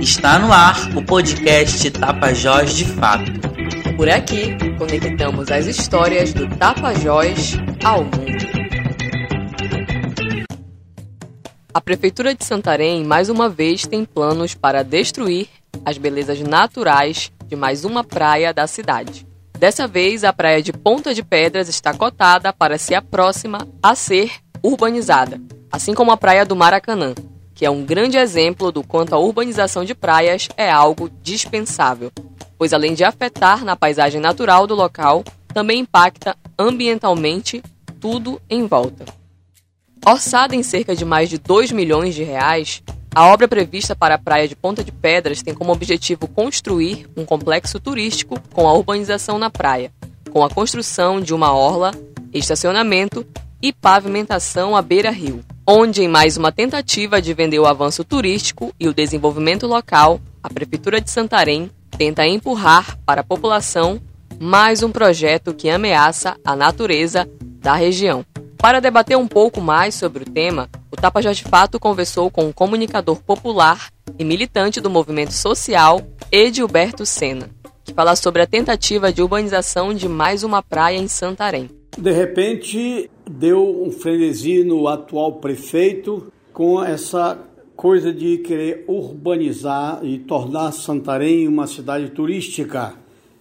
Está no ar o podcast Tapajós de Fato. Por aqui, conectamos as histórias do Tapajós ao mundo. A Prefeitura de Santarém, mais uma vez, tem planos para destruir as belezas naturais de mais uma praia da cidade. Dessa vez, a praia de Ponta de Pedras está cotada para ser a próxima a ser urbanizada, assim como a praia do Maracanã, que é um grande exemplo do quanto a urbanização de praias é algo dispensável, pois além de afetar na paisagem natural do local, também impacta ambientalmente tudo em volta. Orçada em cerca de mais de 2 milhões de reais, a obra prevista para a praia de Ponta de Pedras tem como objetivo construir um complexo turístico com a urbanização na praia, com a construção de uma orla, estacionamento e pavimentação à beira-rio onde, em mais uma tentativa de vender o avanço turístico e o desenvolvimento local, a Prefeitura de Santarém tenta empurrar para a população mais um projeto que ameaça a natureza da região. Para debater um pouco mais sobre o tema, o Tapajós de Fato conversou com o comunicador popular e militante do movimento social, Edilberto Sena, que fala sobre a tentativa de urbanização de mais uma praia em Santarém. De repente, deu um frenesi no atual prefeito com essa coisa de querer urbanizar e tornar Santarém uma cidade turística.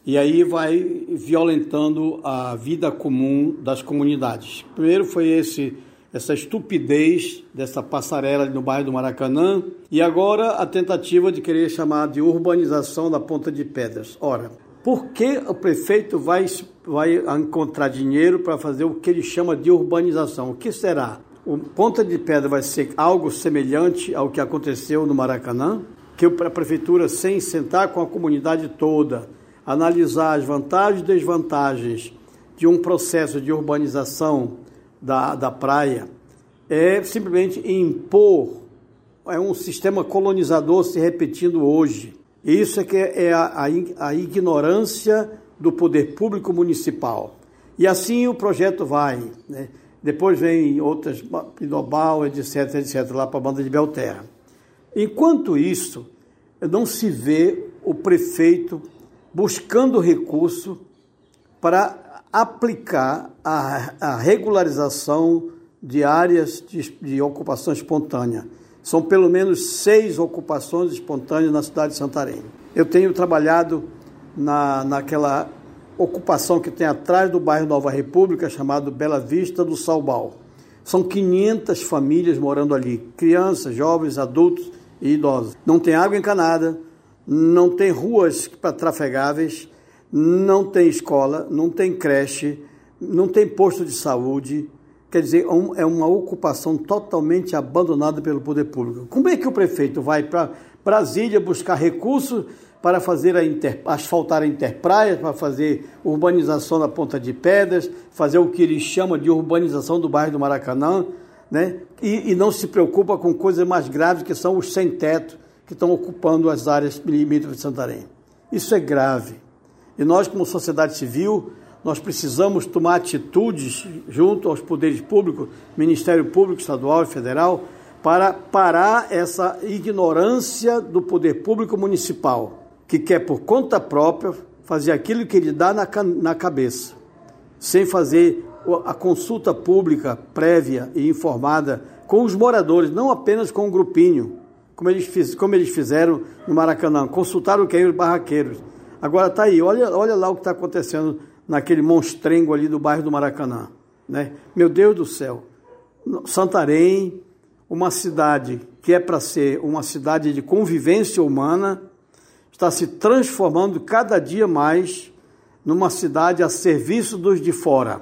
E aí vai violentando a vida comum das comunidades. Primeiro foi esse essa estupidez dessa passarela no bairro do Maracanã e agora a tentativa de querer chamar de urbanização da Ponta de Pedras. Ora, por que o prefeito vai, vai encontrar dinheiro para fazer o que ele chama de urbanização? O que será? O Ponta de Pedra vai ser algo semelhante ao que aconteceu no Maracanã? Que a prefeitura, sem sentar com a comunidade toda, analisar as vantagens e desvantagens de um processo de urbanização da, da praia, é simplesmente impor é um sistema colonizador se repetindo hoje. Isso é que é a, a, a ignorância do poder público municipal. E assim o projeto vai. Né? Depois vem outras, Pinobal, etc, etc, lá para a banda de Belterra. Enquanto isso, não se vê o prefeito buscando recurso para aplicar a, a regularização de áreas de, de ocupação espontânea. São pelo menos seis ocupações espontâneas na cidade de Santarém. Eu tenho trabalhado na, naquela ocupação que tem atrás do bairro Nova República, chamado Bela Vista do Salbal. São 500 famílias morando ali, crianças, jovens, adultos e idosos. Não tem água encanada, não tem ruas para trafegáveis, não tem escola, não tem creche, não tem posto de saúde, Quer dizer, é, é uma ocupação totalmente abandonada pelo poder público. Como é que o prefeito vai para Brasília buscar recursos para fazer a inter, asfaltar a interpraia, para fazer urbanização na Ponta de Pedras, fazer o que ele chama de urbanização do bairro do Maracanã, né? e, e não se preocupa com coisas mais graves que são os sem-teto que estão ocupando as áreas limítrofes de Santarém. Isso é grave. E nós, como sociedade civil, nós precisamos tomar atitudes junto aos poderes públicos, Ministério Público Estadual e Federal, para parar essa ignorância do poder público municipal, que quer por conta própria fazer aquilo que ele dá na, na cabeça, sem fazer a consulta pública prévia e informada com os moradores, não apenas com o um grupinho, como eles, fiz, como eles fizeram no Maracanã, consultaram quem? Os barraqueiros. Agora está aí, olha, olha lá o que está acontecendo naquele monstrengo ali do bairro do Maracanã. Né? Meu Deus do céu, Santarém, uma cidade que é para ser uma cidade de convivência humana, está se transformando cada dia mais numa cidade a serviço dos de fora,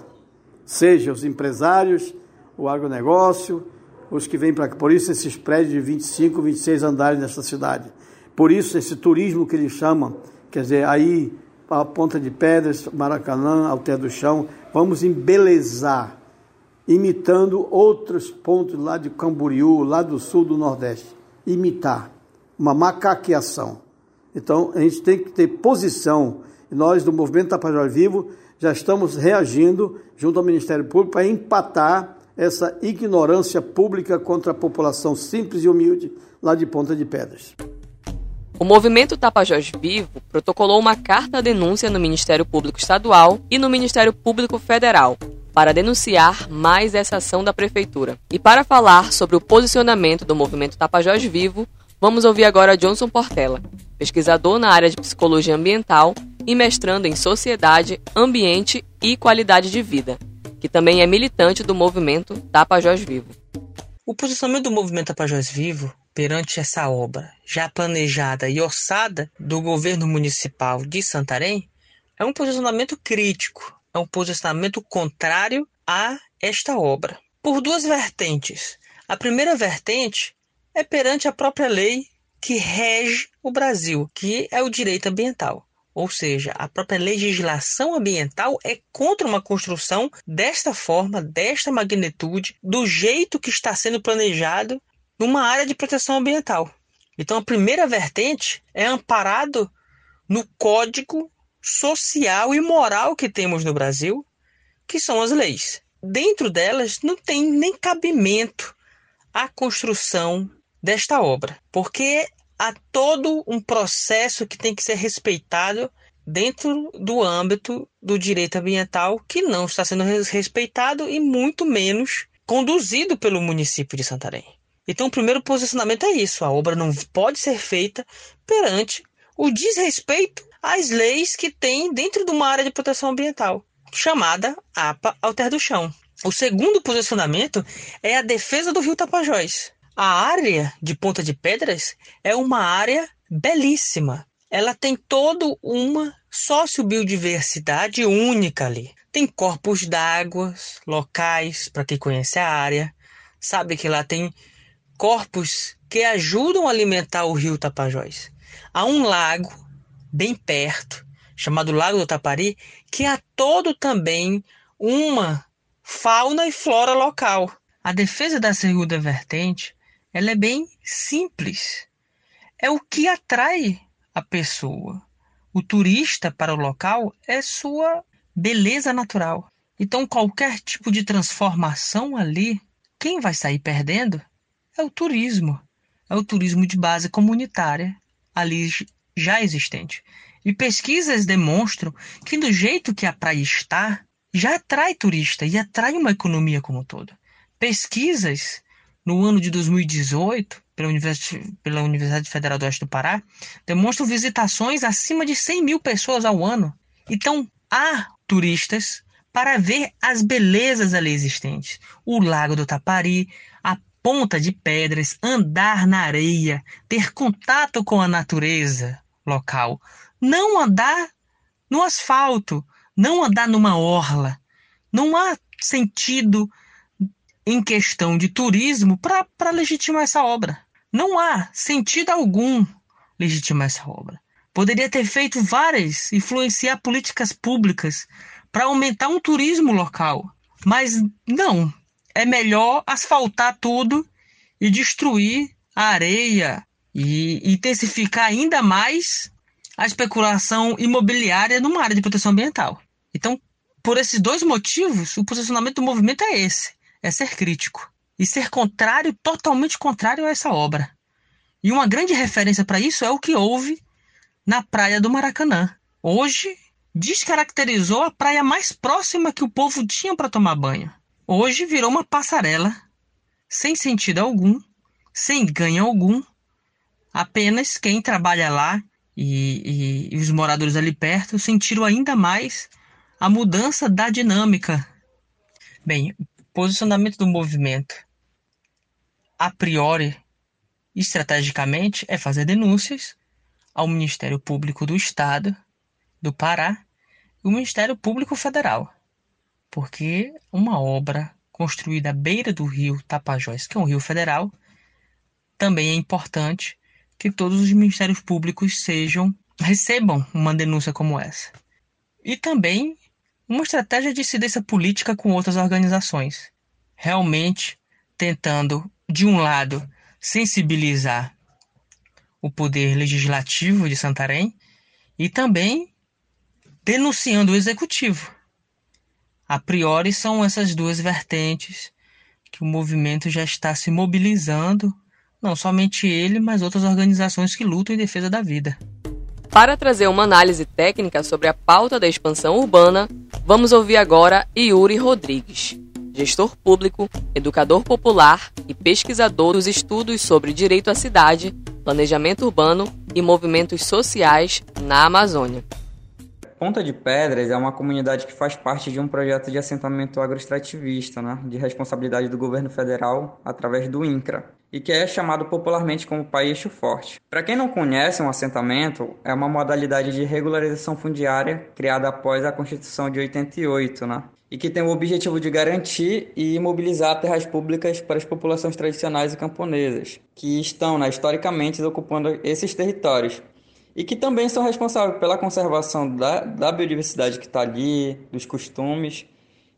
seja os empresários, o agronegócio, os que vêm para por isso esses prédios de 25, 26 andares nessa cidade. Por isso esse turismo que eles chamam, quer dizer, aí a Ponta de Pedras, Maracanã, Alter do Chão. Vamos embelezar, imitando outros pontos lá de Camboriú, lá do sul do Nordeste. Imitar, uma macaqueação. Então, a gente tem que ter posição. Nós, do Movimento Tapajós Vivo, já estamos reagindo junto ao Ministério Público para empatar essa ignorância pública contra a população simples e humilde lá de Ponta de Pedras. O movimento Tapajós Vivo protocolou uma carta-denúncia no Ministério Público Estadual e no Ministério Público Federal para denunciar mais essa ação da Prefeitura. E para falar sobre o posicionamento do movimento Tapajós Vivo, vamos ouvir agora Johnson Portela, pesquisador na área de psicologia ambiental e mestrando em sociedade, ambiente e qualidade de vida, que também é militante do movimento Tapajós Vivo. O posicionamento do movimento Tapajós Vivo perante essa obra já planejada e orçada do governo municipal de Santarém é um posicionamento crítico, é um posicionamento contrário a esta obra, por duas vertentes. A primeira vertente é perante a própria lei que rege o Brasil, que é o direito ambiental. Ou seja, a própria legislação ambiental é contra uma construção desta forma, desta magnitude, do jeito que está sendo planejado numa área de proteção ambiental. Então, a primeira vertente é amparado no código social e moral que temos no Brasil, que são as leis. Dentro delas não tem nem cabimento a construção desta obra, porque há todo um processo que tem que ser respeitado dentro do âmbito do direito ambiental que não está sendo respeitado e muito menos conduzido pelo município de Santarém. Então, o primeiro posicionamento é isso: a obra não pode ser feita perante o desrespeito às leis que tem dentro de uma área de proteção ambiental, chamada APA Alter do Chão. O segundo posicionamento é a defesa do rio Tapajós. A área de Ponta de Pedras é uma área belíssima. Ela tem toda uma sociobiodiversidade única ali. Tem corpos d'água locais, para quem conhece a área, sabe que lá tem corpos que ajudam a alimentar o rio Tapajós. Há um lago bem perto, chamado Lago do Tapari, que há todo também uma fauna e flora local. A defesa da segunda vertente, ela é bem simples. É o que atrai a pessoa. O turista para o local é sua beleza natural. Então, qualquer tipo de transformação ali, quem vai sair perdendo é o turismo. É o turismo de base comunitária, ali já existente. E pesquisas demonstram que do jeito que a praia está, já atrai turista e atrai uma economia como um todo. Pesquisas no ano de 2018, pela Universidade, pela Universidade Federal do Oeste do Pará, demonstram visitações acima de 100 mil pessoas ao ano. Então, há turistas para ver as belezas ali existentes. O Lago do Tapari, a ponta de pedras, andar na areia, ter contato com a natureza local, não andar no asfalto, não andar numa orla. Não há sentido em questão de turismo para legitimar essa obra. Não há sentido algum legitimar essa obra. Poderia ter feito várias, influenciar políticas públicas para aumentar um turismo local. Mas não, é melhor asfaltar tudo e destruir a areia e intensificar ainda mais a especulação imobiliária numa área de proteção ambiental. Então, por esses dois motivos, o posicionamento do movimento é esse: é ser crítico e ser contrário, totalmente contrário a essa obra. E uma grande referência para isso é o que houve na praia do Maracanã. Hoje descaracterizou a praia mais próxima que o povo tinha para tomar banho. Hoje virou uma passarela, sem sentido algum, sem ganho algum. Apenas quem trabalha lá e, e, e os moradores ali perto sentiram ainda mais a mudança da dinâmica. Bem, posicionamento do movimento, a priori, estrategicamente, é fazer denúncias ao Ministério Público do Estado do Pará e o Ministério Público Federal porque uma obra construída à beira do rio Tapajós, que é um rio federal, também é importante que todos os ministérios públicos sejam recebam uma denúncia como essa. E também uma estratégia de incidência política com outras organizações, realmente tentando, de um lado, sensibilizar o poder legislativo de Santarém e também denunciando o executivo a priori são essas duas vertentes que o movimento já está se mobilizando, não somente ele, mas outras organizações que lutam em defesa da vida. Para trazer uma análise técnica sobre a pauta da expansão urbana, vamos ouvir agora Yuri Rodrigues, gestor público, educador popular e pesquisador dos estudos sobre direito à cidade, planejamento urbano e movimentos sociais na Amazônia. Ponta de Pedras é uma comunidade que faz parte de um projeto de assentamento agroextrativista, né, de responsabilidade do governo federal através do INCRA, e que é chamado popularmente como Pai Eixo Forte. Para quem não conhece, um assentamento é uma modalidade de regularização fundiária criada após a Constituição de 88, né, e que tem o objetivo de garantir e imobilizar terras públicas para as populações tradicionais e camponesas, que estão né, historicamente ocupando esses territórios e que também são responsáveis pela conservação da, da biodiversidade que está ali, dos costumes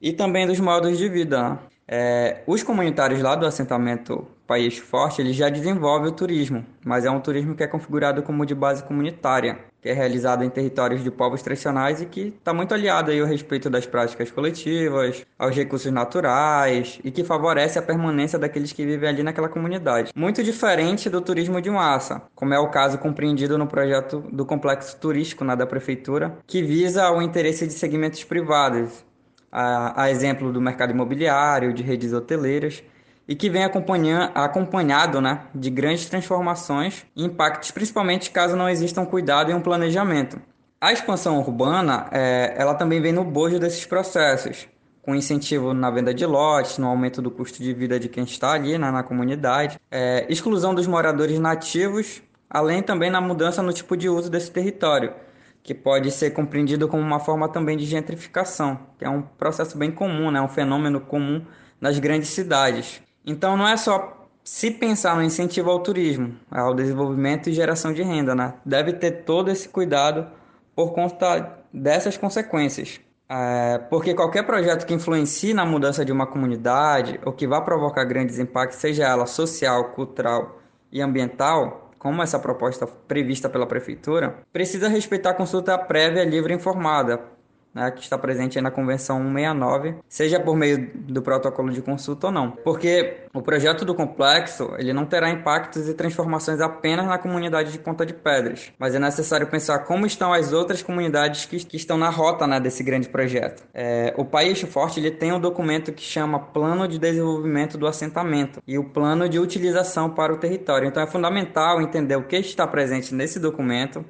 e também dos modos de vida. É, os comunitários lá do assentamento País Forte, eles já desenvolvem o turismo, mas é um turismo que é configurado como de base comunitária, que é realizado em territórios de povos tradicionais e que está muito aliado aí ao respeito das práticas coletivas, aos recursos naturais e que favorece a permanência daqueles que vivem ali naquela comunidade. Muito diferente do turismo de massa, como é o caso compreendido no projeto do complexo turístico né, da prefeitura, que visa o interesse de segmentos privados, a, a exemplo do mercado imobiliário, de redes hoteleiras, e que vem acompanhado né, de grandes transformações e impactos, principalmente caso não exista um cuidado e um planejamento. A expansão urbana é, ela também vem no bojo desses processos, com incentivo na venda de lotes, no aumento do custo de vida de quem está ali né, na comunidade, é, exclusão dos moradores nativos, além também na mudança no tipo de uso desse território, que pode ser compreendido como uma forma também de gentrificação, que é um processo bem comum, né, um fenômeno comum nas grandes cidades. Então não é só se pensar no incentivo ao turismo, ao desenvolvimento e geração de renda, né? Deve ter todo esse cuidado por conta dessas consequências. É, porque qualquer projeto que influencie na mudança de uma comunidade ou que vá provocar grandes impactos, seja ela social, cultural e ambiental, como essa proposta prevista pela prefeitura, precisa respeitar a consulta prévia livre e informada, né, que está presente na Convenção 169, seja por meio do protocolo de consulta ou não. Porque o projeto do complexo ele não terá impactos e transformações apenas na comunidade de Ponta de Pedras, mas é necessário pensar como estão as outras comunidades que, que estão na rota né, desse grande projeto. É, o País Forte ele tem um documento que chama Plano de Desenvolvimento do Assentamento e o Plano de Utilização para o Território. Então é fundamental entender o que está presente nesse documento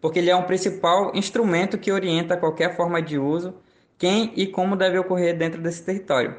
porque ele é um principal instrumento que orienta qualquer forma de uso, quem e como deve ocorrer dentro desse território.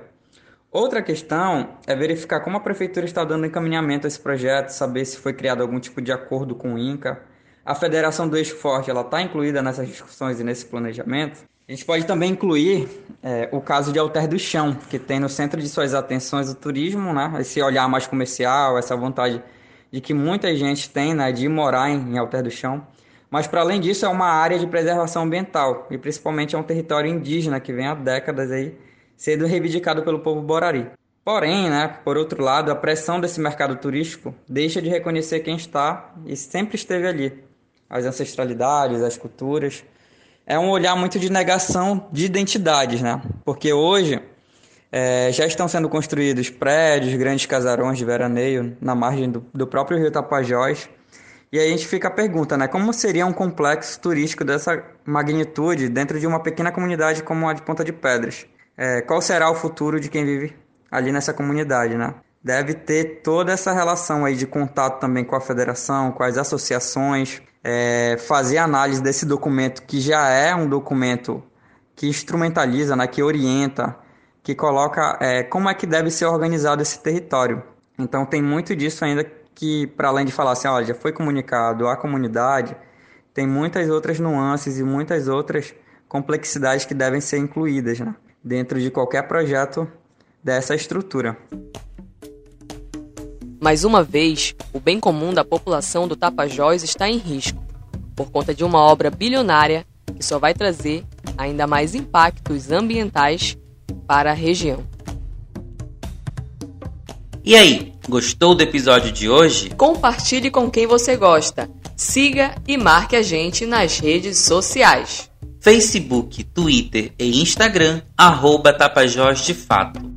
Outra questão é verificar como a prefeitura está dando encaminhamento a esse projeto, saber se foi criado algum tipo de acordo com o INCA. A Federação do Eixo Forte está incluída nessas discussões e nesse planejamento. A gente pode também incluir é, o caso de Alter do Chão, que tem no centro de suas atenções o turismo, né? esse olhar mais comercial, essa vontade de que muita gente tem né, de morar em, em Alter do Chão. Mas, para além disso, é uma área de preservação ambiental e principalmente é um território indígena que vem há décadas aí sendo reivindicado pelo povo borari. Porém, né, por outro lado, a pressão desse mercado turístico deixa de reconhecer quem está e sempre esteve ali, as ancestralidades, as culturas. É um olhar muito de negação de identidades, né? Porque hoje é, já estão sendo construídos prédios, grandes casarões de veraneio na margem do, do próprio rio Tapajós, e aí a gente fica a pergunta, né? Como seria um complexo turístico dessa magnitude dentro de uma pequena comunidade como a de Ponta de Pedras? É, qual será o futuro de quem vive ali nessa comunidade, né? Deve ter toda essa relação aí de contato também com a federação, com as associações, é, fazer análise desse documento que já é um documento que instrumentaliza, né, que orienta, que coloca é, como é que deve ser organizado esse território. Então tem muito disso ainda que, para além de falar assim, olha, já foi comunicado à comunidade, tem muitas outras nuances e muitas outras complexidades que devem ser incluídas né, dentro de qualquer projeto dessa estrutura. Mais uma vez, o bem comum da população do Tapajós está em risco, por conta de uma obra bilionária que só vai trazer ainda mais impactos ambientais para a região. E aí, gostou do episódio de hoje? Compartilhe com quem você gosta. Siga e marque a gente nas redes sociais. Facebook, Twitter e Instagram, arroba Tapajós de Fato.